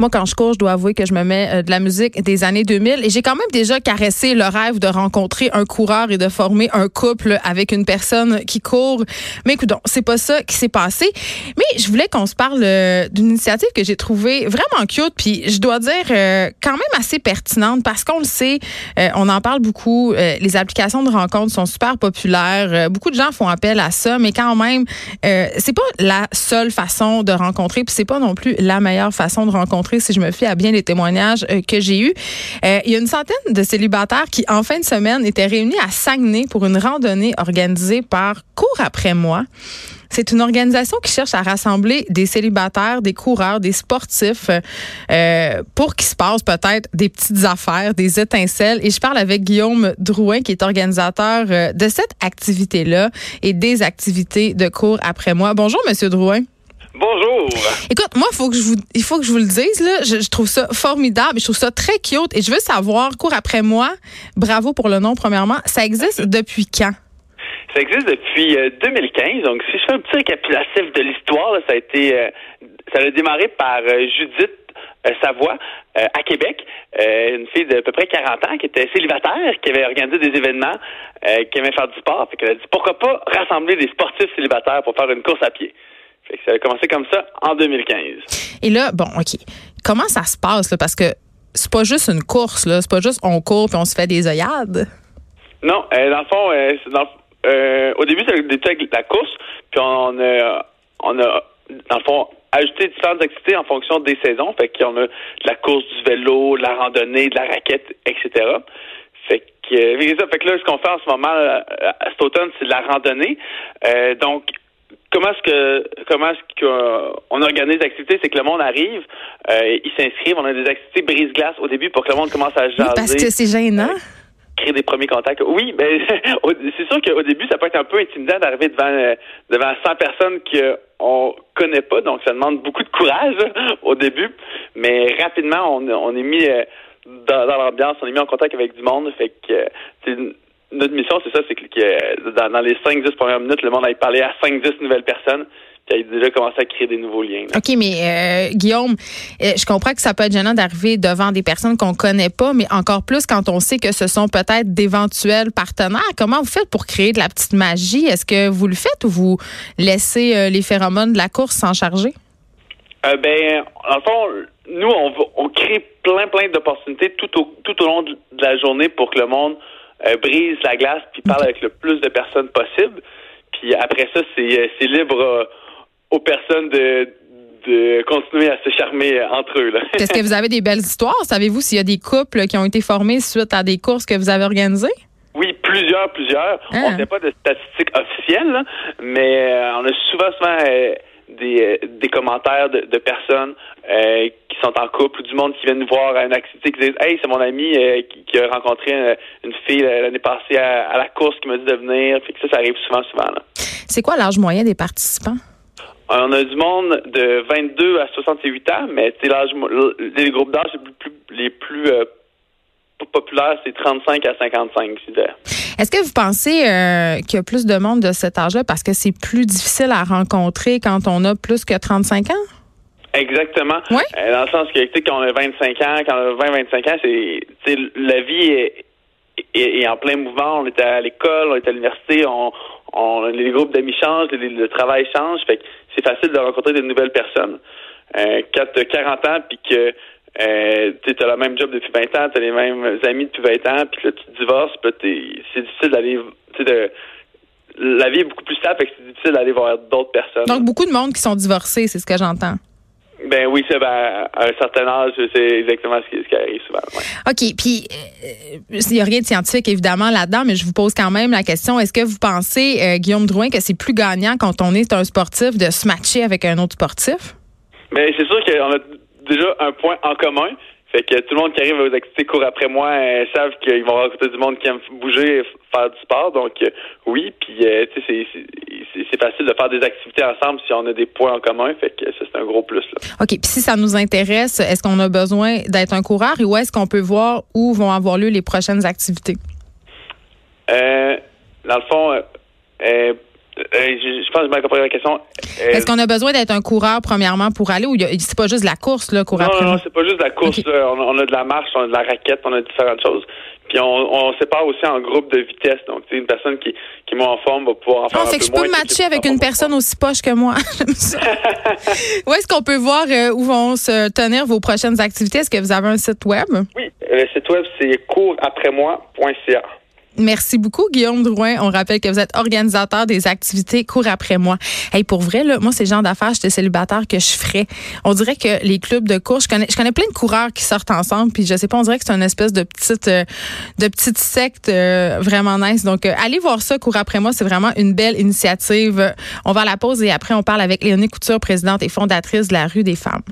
Moi, quand je cours, je dois avouer que je me mets euh, de la musique des années 2000 et j'ai quand même déjà caressé le rêve de rencontrer un coureur et de former un couple avec une personne qui court. Mais écoute, c'est pas ça qui s'est passé. Mais je voulais qu'on se parle euh, d'une initiative que j'ai trouvée vraiment cute, puis je dois dire euh, quand même assez pertinente parce qu'on le sait, on en parle beaucoup. les applications de rencontres sont super populaires. beaucoup de gens font appel à ça, mais quand même, c'est pas la seule façon de rencontrer, puis c'est pas non plus la meilleure façon de rencontrer si je me fie à bien les témoignages euh, que j'ai eus. Euh, il y a une centaine de célibataires qui, en fin de semaine, étaient réunis à Saguenay pour une randonnée organisée par Cours après moi. C'est une organisation qui cherche à rassembler des célibataires, des coureurs, des sportifs euh, pour qu'il se passe peut-être des petites affaires, des étincelles. Et je parle avec Guillaume Drouin, qui est organisateur de cette activité-là et des activités de cours après moi. Bonjour, Monsieur Drouin. Bonjour. Écoute, moi, faut que je vous, il faut que je vous le dise, là. Je, trouve ça formidable. Je trouve ça très cute. Et je veux savoir, cours après moi, bravo pour le nom, premièrement. Ça existe depuis quand? Ça existe depuis 2015. Euh, Donc, si je fais un petit récapitulatif de l'histoire, ça a été, euh, ça a démarré par euh, Judith Savoie à Québec, une fille d'à peu près 40 ans qui était célibataire, qui avait organisé des événements, qui aimait faire du sport. Fait qu'elle a dit pourquoi pas rassembler des sportifs célibataires pour faire une course à pied? Ça a commencé comme ça en 2015. Et là, bon, OK. Comment ça se passe, là? Parce que c'est pas juste une course, là. C'est pas juste on court puis on se fait des œillades. Non, euh, dans le fond, euh, euh, au début, c'était avec la course, puis on a, on a, dans le fond, ajouté différentes activités en fonction des saisons. Fait qu'on a de la course, du vélo, de la randonnée, de la raquette, etc. Fait que, fait que là, ce qu'on fait en ce moment, cet automne, c'est de la randonnée. donc, comment est-ce que comment est-ce qu'on organise des activités, c'est que le monde arrive, euh, ils s'inscrivent, on a des activités brise-glace au début pour que le monde commence à jaser. parce que c'est gênant. Euh, créer des premiers contacts. Oui, mais c'est sûr qu'au début, ça peut être un peu intimidant d'arriver devant euh, devant 100 personnes qu'on connaît pas, donc ça demande beaucoup de courage au début, mais rapidement, on, on est mis dans, dans l'ambiance, on est mis en contact avec du monde, fait que notre mission, c'est ça, c'est que dans, les 5-10 premières minutes, le monde aille parler à 5-10 nouvelles personnes puis a déjà commencé à créer des nouveaux liens. OK, mais euh, Guillaume, euh, je comprends que ça peut être gênant d'arriver devant des personnes qu'on connaît pas, mais encore plus quand on sait que ce sont peut-être d'éventuels partenaires. Comment vous faites pour créer de la petite magie? Est-ce que vous le faites ou vous laissez euh, les phéromones de la course s'en charger? ben, en fond, nous, on, on crée plein, plein d'opportunités tout au, tout au long de la journée pour que le monde euh, brise la glace puis parle avec le plus de personnes possible. Puis après ça, c'est, euh, libre euh, aux personnes de, de continuer à se charmer entre eux. Est-ce que vous avez des belles histoires? Savez-vous s'il y a des couples qui ont été formés suite à des courses que vous avez organisées? Oui, plusieurs, plusieurs. On n'a ah. pas de statistiques officielles, mais on a souvent, souvent des, des commentaires de, de personnes euh, qui sont en couple ou du monde qui vient nous voir à une activité qui disent Hey, c'est mon ami euh, qui, a rencontré une, fille l'année passée à, la course qui m'a dit de venir. Fait que ça, ça arrive souvent, souvent. C'est quoi l'âge moyen des participants? On a du monde de 22 à 68 ans, mais l'âge les groupes d'âge les plus, les plus euh, populaires, c'est 35 à 55, Est-ce que vous pensez qu'il y a plus de monde de cet âge-là? Parce que c'est plus difficile à rencontrer quand on a plus que 35 ans? Exactement. Euh, dans le sens que, tu sais, quand on a 25 ans, quand on a 20-25 ans, c'est, la vie est, en plein mouvement. On est à l'école, on est à l'université, on, on, les groupes d'amis changent, le, travail change. Fait que c'est facile de rencontrer de nouvelles personnes. Euh, quand tu as 40 ans, puis que euh, tu as le même job depuis 20 ans, tu as les mêmes amis depuis 20 ans, puis là, tu divorces, puis c'est difficile d'aller, de la vie est beaucoup plus stable, fait que c'est difficile d'aller voir d'autres personnes. Donc, beaucoup de monde qui sont divorcés, c'est ce que j'entends. Ben oui, c'est ben, à un certain âge, c'est exactement ce qui, arrive souvent. OK. Puis, euh, il n'y a rien de scientifique, évidemment, là-dedans, mais je vous pose quand même la question. Est-ce que vous pensez, euh, Guillaume Drouin, que c'est plus gagnant quand on est un sportif de se matcher avec un autre sportif? Mais c'est sûr qu'on a déjà un point en commun. Fait que tout le monde qui arrive aux activités court après moi euh, savent qu'ils vont rencontrer du monde qui aime bouger, faire du sport. Donc euh, oui, puis euh, tu sais, c'est facile de faire des activités ensemble si on a des points en commun. Fait que ça, c'est un gros plus. Là. OK. Puis si ça nous intéresse, est-ce qu'on a besoin d'être un coureur et où est-ce qu'on peut voir où vont avoir lieu les prochaines activités? dans le fond, euh, je, pense que j'ai compris la question. Euh, Est-ce qu'on a besoin d'être un coureur, premièrement, pour aller ou c'est pas juste la course, là, courir Non, non, c'est pas juste la course. On, a de la marche, on a de la raquette, on a différentes choses. Puis on, on sépare aussi en groupe de vitesse. Donc, une personne qui, qui est en forme va pouvoir en faire ah, un fait que je peux me matcher avec une personne aussi poche que moi. où est-ce qu'on peut voir euh, où vont se tenir vos prochaines activités? Est-ce que vous avez un site web? Oui, le site web, c'est couraprès-moi.ca. Merci beaucoup, Guillaume Drouin. On rappelle que vous êtes organisateur des activités Cours après moi. Hey, pour vrai, là, moi, c'est le genre d'affaires, j'étais célibataire, que je ferais. On dirait que les clubs de cours, je connais, je connais plein de coureurs qui sortent ensemble, puis je sais pas, on dirait que c'est une espèce de petite, euh, de petite secte euh, vraiment nice. Donc, euh, allez voir ça, Cours après moi. C'est vraiment une belle initiative. On va à la pause et après, on parle avec Léonie Couture, présidente et fondatrice de la rue des femmes.